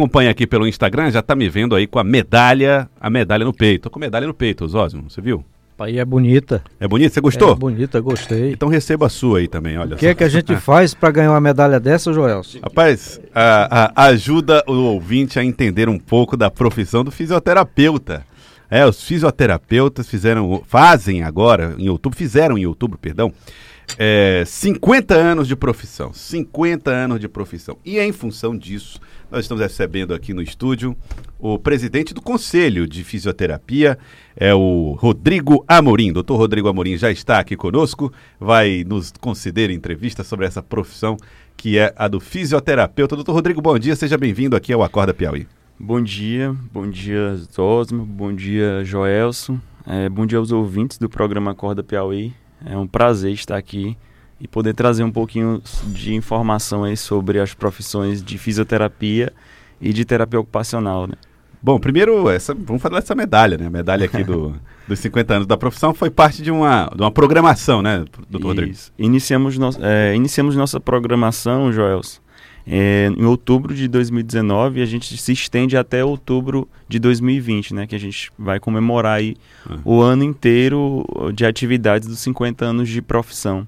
acompanha aqui pelo Instagram já tá me vendo aí com a medalha, a medalha no peito. Tô com medalha no peito, Osósimo, você viu? Aí é bonita. É bonita? Você gostou? É bonita, gostei. Então receba a sua aí também, olha O que é que a gente faz para ganhar uma medalha dessa, Joel? Rapaz, a, a, ajuda o ouvinte a entender um pouco da profissão do fisioterapeuta. É, os fisioterapeutas fizeram, fazem agora, em outubro, fizeram em outubro, perdão, é, 50 anos de profissão. 50 anos de profissão. E em função disso, nós estamos recebendo aqui no estúdio o presidente do Conselho de Fisioterapia, é o Rodrigo Amorim. Doutor Rodrigo Amorim já está aqui conosco, vai nos conceder entrevista sobre essa profissão que é a do fisioterapeuta. Doutor Rodrigo, bom dia, seja bem-vindo aqui ao Acorda Piauí. Bom dia, bom dia Zosmo, bom dia Joelson, é, bom dia aos ouvintes do programa Acorda Piauí. É um prazer estar aqui e poder trazer um pouquinho de informação aí sobre as profissões de fisioterapia e de terapia ocupacional, né? Bom, primeiro, essa, vamos falar dessa medalha, né? A medalha aqui do, dos 50 anos da profissão foi parte de uma, de uma programação, né, doutor Rodrigo? Iniciamos, no, é, iniciamos nossa programação, Joels, é, em outubro de 2019 e a gente se estende até outubro de 2020, né? Que a gente vai comemorar aí uhum. o ano inteiro de atividades dos 50 anos de profissão.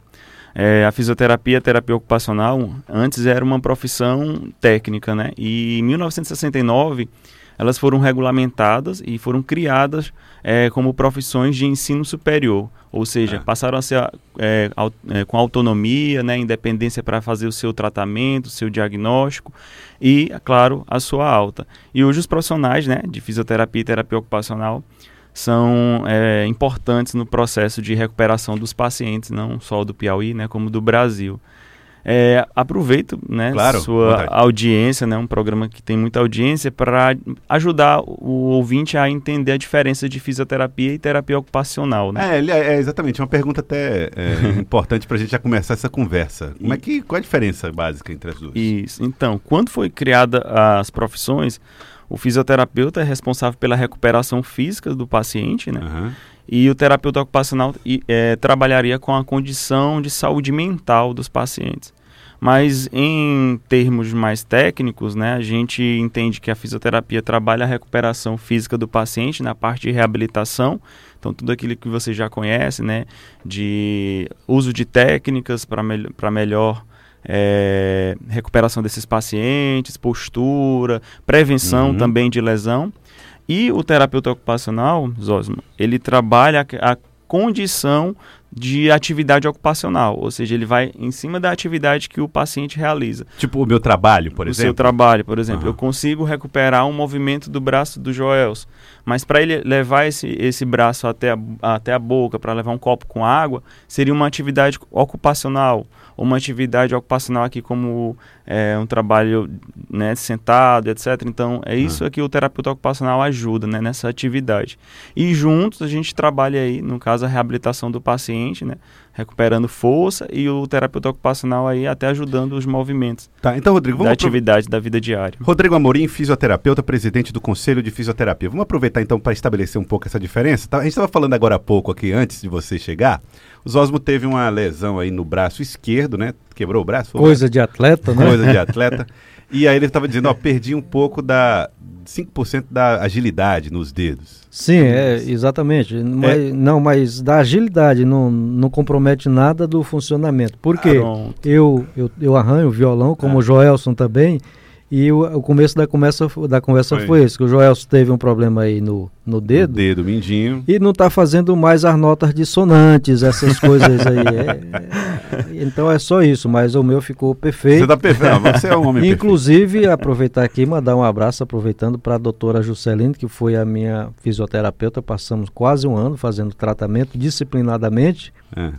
É, a fisioterapia, a terapia ocupacional, antes era uma profissão técnica, né? E em 1969 elas foram regulamentadas e foram criadas é, como profissões de ensino superior, ou seja, é. passaram a ser é, é com autonomia, né, independência para fazer o seu tratamento, o seu diagnóstico e, é claro, a sua alta. E hoje os profissionais né, de fisioterapia e terapia ocupacional são é, importantes no processo de recuperação dos pacientes, não só do Piauí, né, como do Brasil. É, aproveito né, claro, sua vontade. audiência, né, um programa que tem muita audiência, para ajudar o ouvinte a entender a diferença de fisioterapia e terapia ocupacional. Né? É, é, exatamente, uma pergunta até é, importante para a gente já começar essa conversa. Como é que, qual a diferença básica entre as duas? Isso, então, quando foi criada as profissões, o fisioterapeuta é responsável pela recuperação física do paciente, né? Uhum. E o terapeuta ocupacional é, trabalharia com a condição de saúde mental dos pacientes. Mas em termos mais técnicos, né, a gente entende que a fisioterapia trabalha a recuperação física do paciente na parte de reabilitação. Então, tudo aquilo que você já conhece, né, de uso de técnicas para me melhor é, recuperação desses pacientes, postura, prevenção uhum. também de lesão. E o terapeuta ocupacional, Zosmo, ele trabalha a condição de atividade ocupacional, ou seja, ele vai em cima da atividade que o paciente realiza. Tipo o meu trabalho, por o exemplo? O seu trabalho, por exemplo. Uhum. Eu consigo recuperar um movimento do braço do Joels, mas para ele levar esse, esse braço até a, até a boca, para levar um copo com água, seria uma atividade ocupacional uma atividade ocupacional aqui como é, um trabalho né, sentado, etc. Então, é isso uhum. que o terapeuta ocupacional ajuda né, nessa atividade. E juntos a gente trabalha aí, no caso, a reabilitação do paciente, né? recuperando força e o terapeuta ocupacional aí até ajudando os movimentos. Tá, então Rodrigo, vamos da atividade da vida diária. Rodrigo Amorim, fisioterapeuta, presidente do Conselho de Fisioterapia. Vamos aproveitar então para estabelecer um pouco essa diferença. Tá? A gente estava falando agora há pouco aqui antes de você chegar. O Zosmo teve uma lesão aí no braço esquerdo, né? Quebrou o braço? Coisa de atleta, né? Coisa de atleta. e aí ele estava dizendo, ó, perdi um pouco da 5% da agilidade nos dedos. Sim, é, exatamente. É. Mas, não, mas da agilidade não, não compromete nada do funcionamento. Porque eu, eu, eu arranho violão, como ah. o Joelson também, e o, o começo da conversa, da conversa foi. foi esse, que o Joelson teve um problema aí no, no dedo. No dedo, mindinho. E não está fazendo mais as notas dissonantes, essas coisas aí. É, é, então é só isso, mas o meu ficou perfeito. Você está perfeito, você é um homem Inclusive, perfeito. aproveitar aqui e mandar um abraço, aproveitando para a doutora Juscelino, que foi a minha fisioterapeuta, passamos quase um ano fazendo tratamento disciplinadamente. É.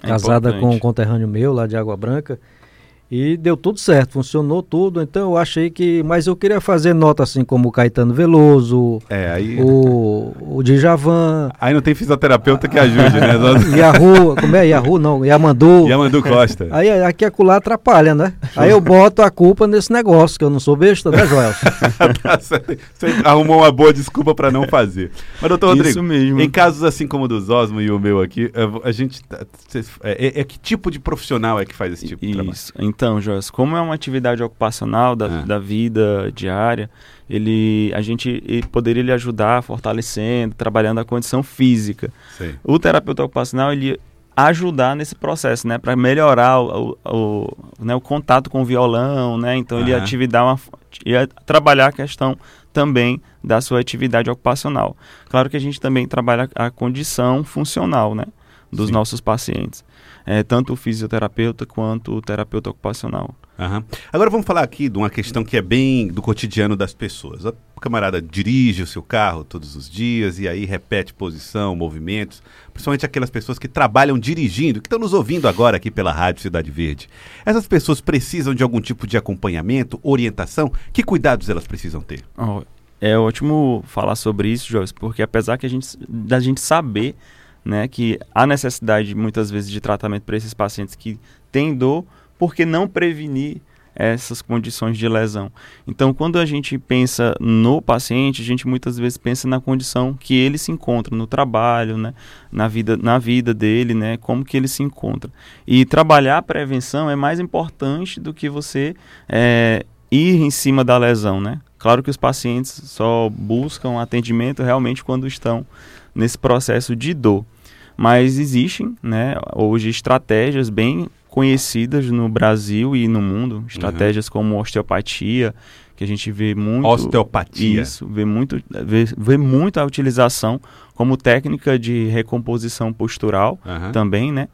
Casada com um conterrâneo meu lá de Água Branca. E deu tudo certo, funcionou tudo. Então eu achei que. Mas eu queria fazer nota assim como o Caetano Veloso, é, aí... o, o Djavan. Aí não tem fisioterapeuta que ajude, né? Yahoo, como é? Yahoo não, Yamandu. Yamandu Costa. Aí aqui acolá atrapalha, né? Aí eu boto a culpa nesse negócio, que eu não sou besta, né, Joel? tá Você arrumou uma boa desculpa para não fazer. Mas, doutor Rodrigo, Isso mesmo. em casos assim como o dos Osmo e o meu aqui, a gente. Tá, é, é, é, que tipo de profissional é que faz esse tipo Isso. de trabalho? Então, Joyce, como é uma atividade ocupacional da, é. da vida diária, ele, a gente poderia lhe ajudar fortalecendo, trabalhando a condição física. Sim. O terapeuta ocupacional, ele ajudar nesse processo, né, para melhorar o, o, o, né, o contato com o violão, né, então uhum. ele ia, te dar uma, ia trabalhar a questão também da sua atividade ocupacional. Claro que a gente também trabalha a condição funcional, né, dos Sim. nossos pacientes, é, tanto o fisioterapeuta quanto o terapeuta ocupacional. Uhum. Agora vamos falar aqui de uma questão que é bem do cotidiano das pessoas. O camarada dirige o seu carro todos os dias e aí repete posição, movimentos, principalmente aquelas pessoas que trabalham dirigindo, que estão nos ouvindo agora aqui pela Rádio Cidade Verde. Essas pessoas precisam de algum tipo de acompanhamento, orientação? Que cuidados elas precisam ter? Oh, é ótimo falar sobre isso, Joyce, porque apesar que a gente, da gente saber né, que há necessidade muitas vezes de tratamento para esses pacientes que têm dor, por que não prevenir essas condições de lesão? Então, quando a gente pensa no paciente, a gente muitas vezes pensa na condição que ele se encontra no trabalho, né? na, vida, na vida dele, né? como que ele se encontra. E trabalhar a prevenção é mais importante do que você é, ir em cima da lesão. Né? Claro que os pacientes só buscam atendimento realmente quando estão nesse processo de dor. Mas existem né, hoje estratégias bem conhecidas no Brasil e no mundo, estratégias uhum. como osteopatia, que a gente vê muito osteopatia. Isso, vê muito vê, vê muito a utilização como técnica de recomposição postural uhum. também, né?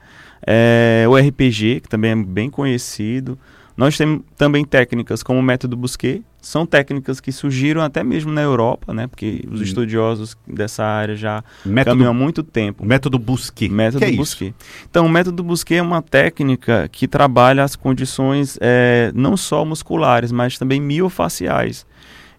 É, o RPG, que também é bem conhecido. Nós temos também técnicas como o método Busquet, são técnicas que surgiram até mesmo na Europa, né? Porque os hum. estudiosos dessa área já método, caminham há muito tempo. Método Busquet. Método que é Busquet. Isso? Então, o método Busquet é uma técnica que trabalha as condições é, não só musculares, mas também miofaciais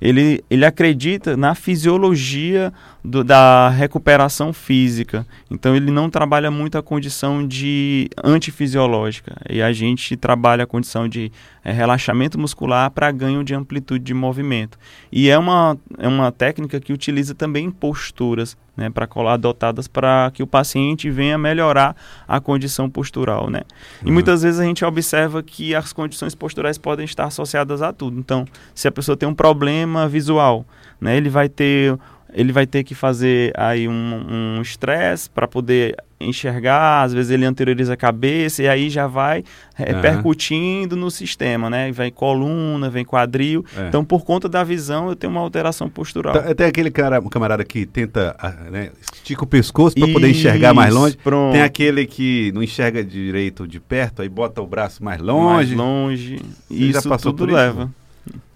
ele, ele acredita na fisiologia do, da recuperação física. Então ele não trabalha muito a condição de antifisiológica. E a gente trabalha a condição de é, relaxamento muscular para ganho de amplitude de movimento. E é uma, é uma técnica que utiliza também posturas né, para colar adotadas para que o paciente venha melhorar a condição postural, né? Uhum. E muitas vezes a gente observa que as condições posturais podem estar associadas a tudo. Então, se a pessoa tem um problema visual, né, ele vai ter ele vai ter que fazer aí um estresse um para poder enxergar, às vezes ele anterioriza a cabeça e aí já vai repercutindo uhum. no sistema, né? Vem coluna, vem quadril. É. Então, por conta da visão, eu tenho uma alteração postural. Então, tem aquele cara, um camarada que tenta, ah, né, estica o pescoço para poder enxergar mais longe. Pronto. Tem aquele que não enxerga direito de perto, aí bota o braço mais longe. Mais longe. Você isso já passou tudo leva. Isso?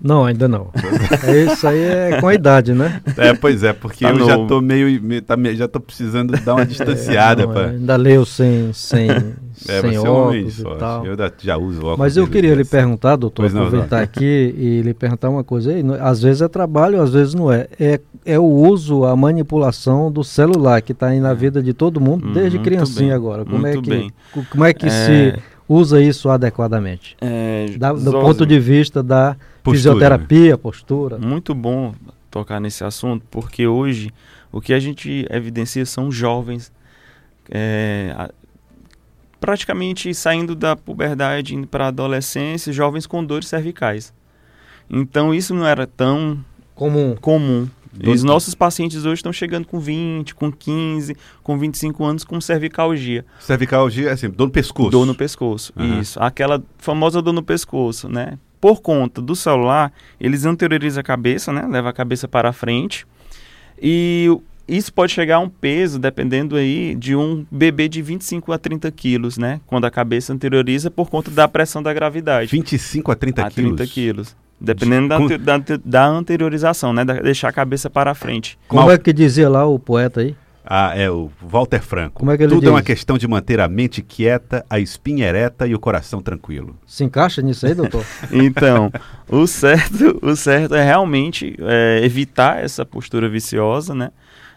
Não, ainda não. é isso aí é com a idade, né? É, pois é, porque tá eu novo. já tô meio, tá, já tô precisando dar uma distanciada. É, não, pra... Ainda leio sem, sem, é, sem óculos e tal. Eu já uso óculos. Mas eu queria lhe perguntar, doutor, pois aproveitar não, aqui e lhe perguntar uma coisa aí. Às vezes é trabalho, às vezes não é. É, é o uso, a manipulação do celular que está aí na vida de todo mundo, desde Muito criancinha bem. agora. Como é que, bem. Como é que é... se usa isso adequadamente? É, da, do ponto de vista da postura, fisioterapia, postura. Muito bom tocar nesse assunto, porque hoje o que a gente evidencia são jovens é, praticamente saindo da puberdade indo para a adolescência, jovens com dores cervicais. Então isso não era tão comum. comum. Os nossos pacientes hoje estão chegando com 20, com 15, com 25 anos com cervicalgia. Cervicalgia é assim, dor no pescoço. Dor no pescoço, uhum. isso. Aquela famosa dor no pescoço, né? Por conta do celular, eles anteriorizam a cabeça, né? Leva a cabeça para frente. E isso pode chegar a um peso, dependendo aí, de um bebê de 25 a 30 quilos, né? Quando a cabeça anterioriza por conta da pressão da gravidade. 25 a 30 a quilos? 30 quilos. Dependendo de, da, da, da, anteriorização, né? Da, deixar a cabeça para frente. Como Mal... é que dizia lá o poeta aí? Ah, é o Walter Franco. Como é que ele Tudo diz? é uma questão de manter a mente quieta, a espinha ereta e o coração tranquilo. Se encaixa nisso aí, doutor? então, o certo, o certo é realmente é, evitar essa postura viciosa, né?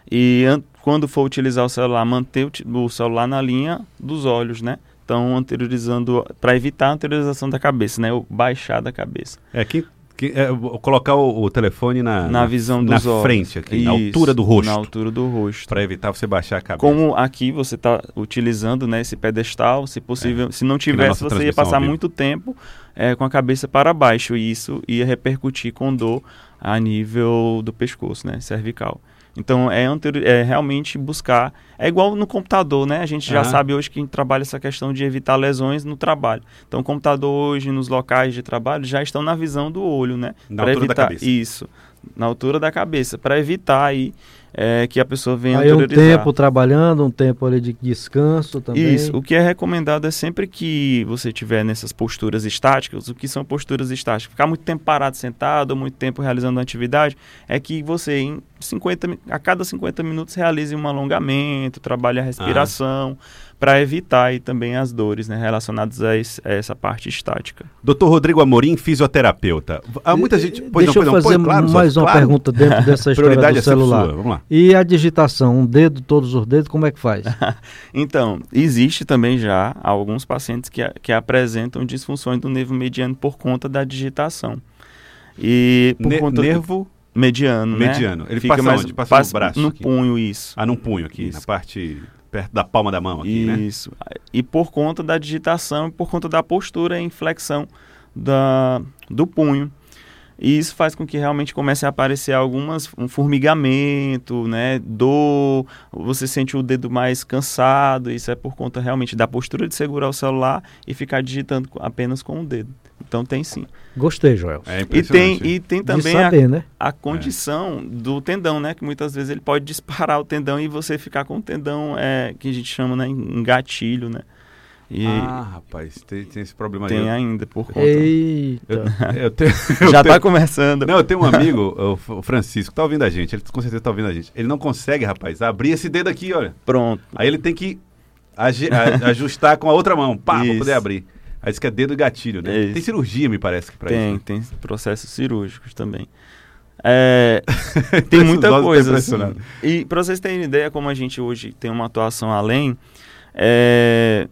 E quando for utilizar o celular, manter o, o celular na linha dos olhos, né? Então, anteriorizando, para evitar a anteriorização da cabeça, né? O baixar da cabeça. É, quem Que, é, colocar o, o, telefone na, na visão dos na frente aqui, Isso, na altura do rosto. Na altura do rosto. Para evitar você baixar a cabeça. Como aqui você está utilizando né, esse pedestal, se possível, é. se não tivesse, você ia passar muito tempo é, com a cabeça para baixo e isso ia repercutir com dor a nível do pescoço, né, cervical. Então é, é, realmente buscar. É igual no computador, né? A gente já uhum. sabe hoje que a gente trabalha essa questão de evitar lesões no trabalho. Então o computador hoje, nos locais de trabalho, já estão na visão do olho, né? Na pra altura evitar, da cabeça. Isso, na altura da cabeça, para evitar aí é, que a pessoa venha Aí um tempo trabalhando, um tempo ali de descanso também. Isso. O que é recomendado é sempre que você tiver nessas posturas estáticas, o que são posturas estáticas? Ficar muito tempo parado sentado, muito tempo realizando uma atividade, é que você em 50, a cada 50 minutos realize um alongamento, trabalhe a respiração. Ah para evitar aí também as dores né, relacionadas a, esse, a, essa parte estática. Doutor Rodrigo Amorim, fisioterapeuta. Há muita gente. Pois Deixa não, eu fazer claro, mais uma claro. pergunta dentro dessa história do é celular. Vamos lá. E a digitação, um dedo, todos os dedos, como é que faz? então, existe também já alguns pacientes que, que apresentam disfunções do nervo mediano por conta da digitação. E por ne conta nervo do mediano, mediano. Né? Ele Fica passa mais, onde? Passa, passa no braço. No aqui. punho isso. Ah, no punho aqui, isso. na parte perto da palma da mão aqui, né? Isso. Né? E por conta da digitação, por conta da postura e inflexão da, do punho. E isso faz com que realmente comece a aparecer algumas um formigamento, né, dor, você sente o dedo mais cansado, isso é por conta realmente da postura de segurar o celular e ficar digitando apenas com o dedo. Então tem sim. Gostei, Joel. É e tem e tem também saber, a, né? a condição é. do tendão, né, que muitas vezes ele pode disparar o tendão e você ficar com o tendão é, que a gente chama, né, em gatilho, né? E ah, rapaz, tem, tem esse problema Tem aí. ainda, por conta. Eita. Eu, eu tenho, eu Já está começando. Não, eu tenho um amigo, o Francisco, tá ouvindo a gente. Ele com certeza tá ouvindo a gente. Ele não consegue, rapaz, abrir esse dedo aqui, olha. Pronto. Aí ele tem que ajustar com a outra mão, pá, para poder abrir. Aí diz que é dedo e gatilho, né? Isso. Tem cirurgia, me parece, que pra tem, isso. Tem, né? tem processos cirúrgicos também. É, tem muita coisa. Assim. E para vocês terem ideia, como a gente hoje tem uma atuação além, é,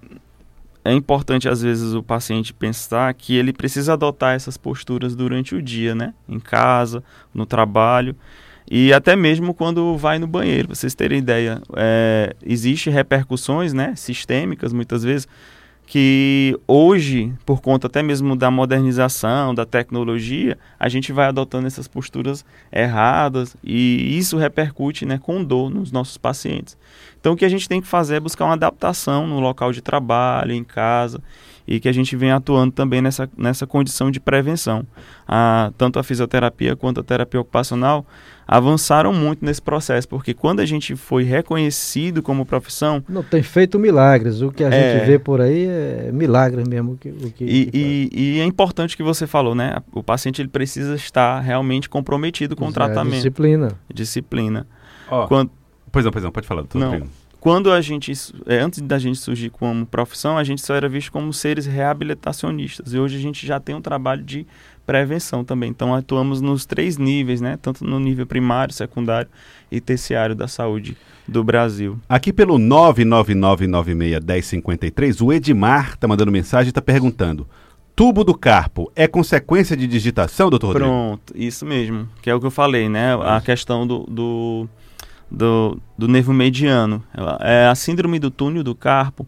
é importante às vezes o paciente pensar que ele precisa adotar essas posturas durante o dia, né? Em casa, no trabalho e até mesmo quando vai no banheiro. Pra vocês terem ideia, é, existe repercussões, né? Sistêmicas muitas vezes que hoje, por conta até mesmo da modernização, da tecnologia, a gente vai adotando essas posturas erradas e isso repercute né, com dor nos nossos pacientes. Então, o que a gente tem que fazer é buscar uma adaptação no local de trabalho, em casa, e que a gente vem atuando também nessa, nessa condição de prevenção. A, tanto a fisioterapia quanto a terapia ocupacional avançaram muito nesse processo, porque quando a gente foi reconhecido como profissão... Não tem feito milagres, o que a é, gente vê por aí é milagre mesmo. O que, o que, e, e, e, é importante que você falou, né? O paciente ele precisa estar realmente comprometido com o tratamento. Disciplina. Disciplina. Oh. Quando, Pois não, pois não, pode falar. Não. Quando a gente, é, antes da gente surgir como profissão, a gente só era visto como seres reabilitacionistas. E hoje a gente já tem um trabalho de prevenção também. Então atuamos nos três níveis, né? Tanto no nível primário, secundário e terciário da saúde do Brasil. Aqui pelo 999961053, o Edmar está mandando mensagem e está perguntando: tubo do carpo é consequência de digitação, doutor Rodrigo? Pronto, isso mesmo, que é o que eu falei, né? A questão do, do do, do nervo mediano. É a síndrome do túnel do carpo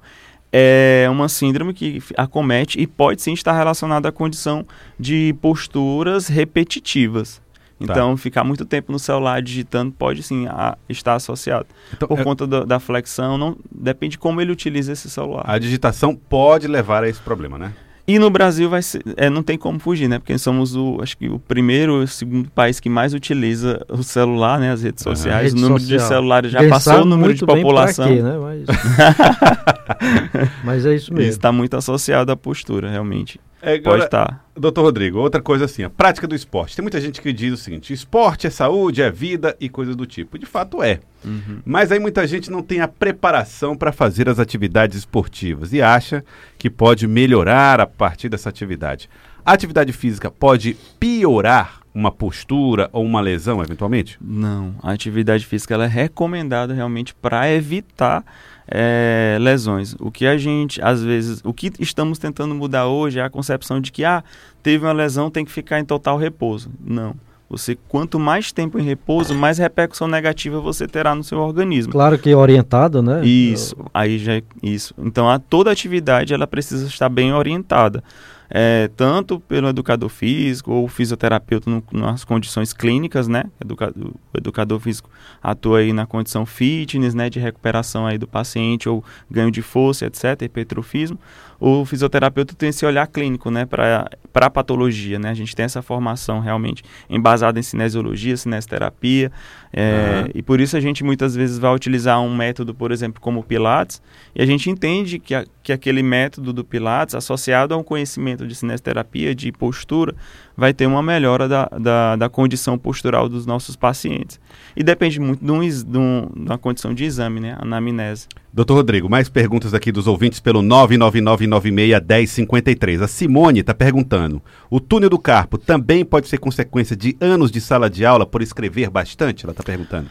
é uma síndrome que acomete e pode sim estar relacionada à condição de posturas repetitivas. Tá. Então, tá. ficar muito tempo no celular digitando pode sim a, estar associado. Então, Por é... conta do, da flexão, não depende como ele utiliza esse celular. A digitação pode levar a esse problema, né? E no Brasil vai ser, é, não tem como fugir, né? Porque somos o, acho que o primeiro, o segundo país que mais utiliza o celular, né? As redes sociais. Rede o número social. de celulares já passou o número de população. Quê, né? Mas... Mas... é isso mesmo. Isso está muito associado à postura, realmente. É, agora, Pode estar. Doutor Rodrigo, outra coisa assim, a prática do esporte. Tem muita gente que diz o seguinte: esporte é saúde, é vida e coisas do tipo. De fato é. Uhum. Mas aí muita gente não tem a preparação para fazer as atividades esportivas e acha que pode melhorar a partir dessa atividade. A atividade física pode piorar uma postura ou uma lesão, eventualmente? Não. A atividade física é recomendada realmente para evitar é, lesões. O que a gente, às vezes, o que estamos tentando mudar hoje é a concepção de que, ah, teve uma lesão, tem que ficar em total repouso. Não. Você, quanto mais tempo em repouso, mais repercussão negativa você terá no seu organismo. Claro que orientado, né? Isso, aí já é isso. Então, a, toda atividade ela precisa estar bem orientada é, tanto pelo educador físico ou fisioterapeuta no, nas condições clínicas, né? Educador, o educador físico atua aí na condição fitness, né? De recuperação aí do paciente ou ganho de força, etc., hipertrofismo. O fisioterapeuta tem esse olhar clínico, né? Para a patologia, né? A gente tem essa formação realmente embasada em cinesiologia, cinesioterapia, é, uhum. e por isso a gente muitas vezes vai utilizar um método, por exemplo, como o Pilates, e a gente entende que, a, que aquele método do Pilates, associado a um conhecimento de cinesioterapia, de postura, vai ter uma melhora da, da, da condição postural dos nossos pacientes. E depende muito de, um, de, um, de uma condição de exame, né? Anamnese. Doutor Rodrigo, mais perguntas aqui dos ouvintes pelo 999961053. A Simone está perguntando: o túnel do carpo também pode ser consequência de anos de sala de aula por escrever bastante? Ela está perguntando.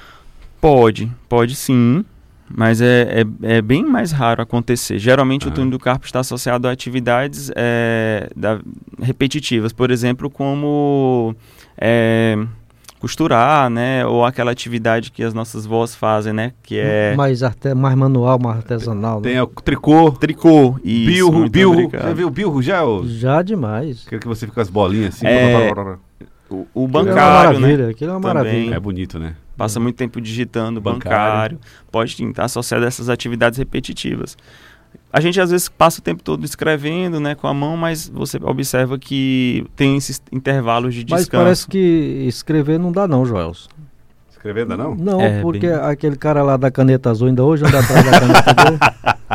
Pode, pode sim, mas é, é, é, bem mais raro acontecer. Geralmente ah. o túnel do carpo está associado a atividades é, da, repetitivas, por exemplo, como é, costurar, né? Ou aquela atividade que as nossas vós fazem, né? Que é... Mais, arte... mais manual, mais artesanal. Tem né? o tricô. Tricô, isso. Bilro, bilro. Já viu o bilro já? Ou... Já demais. Quero que você fique com as bolinhas assim. É... O, o bancário, aquilo é uma né? Aquilo é uma maravilha. É bonito, né? Passa muito tempo digitando, bancário. bancário. Pode estar associado a essas atividades repetitivas. A gente às vezes passa o tempo todo escrevendo, né, com a mão, mas você observa que tem esses intervalos de descanso. Mas parece que escrever não dá não, Joelson. Escrever ainda não? Não, é, porque bem... aquele cara lá da caneta azul ainda hoje anda atrás da caneta dele.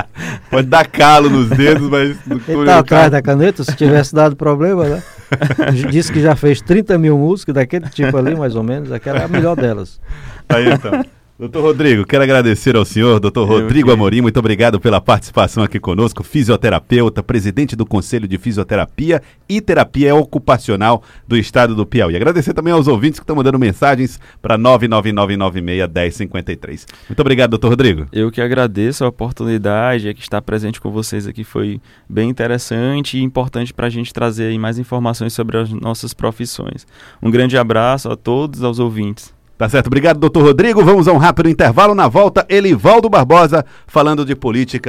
Pode dar calo nos dedos, mas... Ele tá atrás da caneta, se tivesse dado problema, né? Disse que já fez 30 mil músicas daquele tipo ali, mais ou menos. Aquela é a melhor delas. Aí então. Doutor Rodrigo, quero agradecer ao senhor, doutor Rodrigo Amorim, muito obrigado pela participação aqui conosco, fisioterapeuta, presidente do Conselho de Fisioterapia e Terapia Ocupacional do Estado do Piauí. Agradecer também aos ouvintes que estão mandando mensagens para 999961053. Muito obrigado, doutor Rodrigo. Eu que agradeço a oportunidade, é que estar presente com vocês aqui foi bem interessante e importante para a gente trazer mais informações sobre as nossas profissões. Um grande abraço a todos, aos ouvintes. Tá certo, obrigado, doutor Rodrigo. Vamos a um rápido intervalo. Na volta, Elivaldo Barbosa falando de política